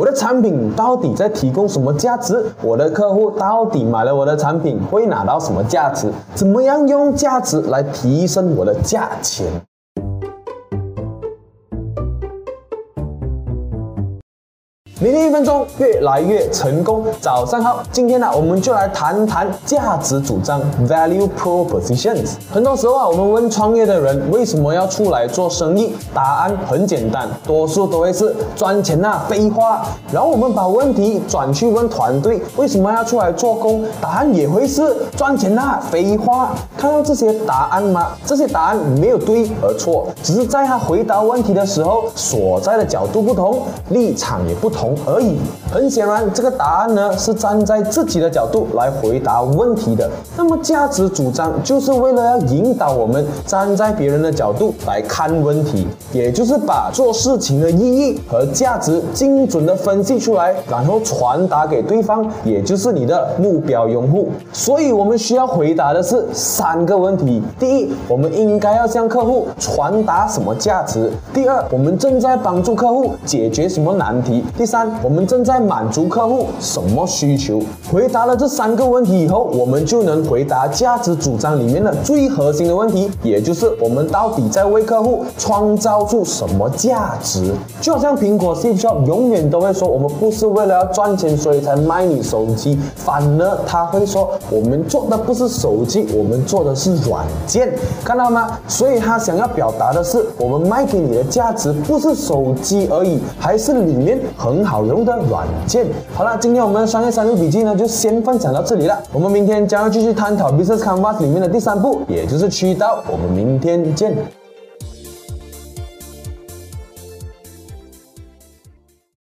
我的产品到底在提供什么价值？我的客户到底买了我的产品会拿到什么价值？怎么样用价值来提升我的价钱？每天一分钟，越来越成功。早上好，今天呢，我们就来谈谈价值主张 （value propositions）。很多时候啊，我们问创业的人为什么要出来做生意，答案很简单，多数都会是赚钱呐，废话。然后我们把问题转去问团队为什么要出来做工，答案也会是赚钱呐，废话。看到这些答案吗？这些答案没有对和错，只是在他回答问题的时候所在的角度不同，立场也不同。而已。很显然，这个答案呢是站在自己的角度来回答问题的。那么，价值主张就是为了要引导我们站在别人的角度来看问题，也就是把做事情的意义和价值精准的分析出来，然后传达给对方，也就是你的目标用户。所以，我们需要回答的是三个问题：第一，我们应该要向客户传达什么价值；第二，我们正在帮助客户解决什么难题；第三。我们正在满足客户什么需求？回答了这三个问题以后，我们就能回答价值主张里面的最核心的问题，也就是我们到底在为客户创造出什么价值？就好像苹果 C Shop 永远都会说，我们不是为了要赚钱所以才卖你手机，反而他会说，我们做的不是手机，我们做的是软件，看到吗？所以他想要表达的是，我们卖给你的价值不是手机而已，还是里面很。好用的软件。好了，今天我们商业三六笔记呢，就先分享到这里了。我们明天将要继续探讨 Business Canvas 里面的第三步，也就是渠道。我们明天见。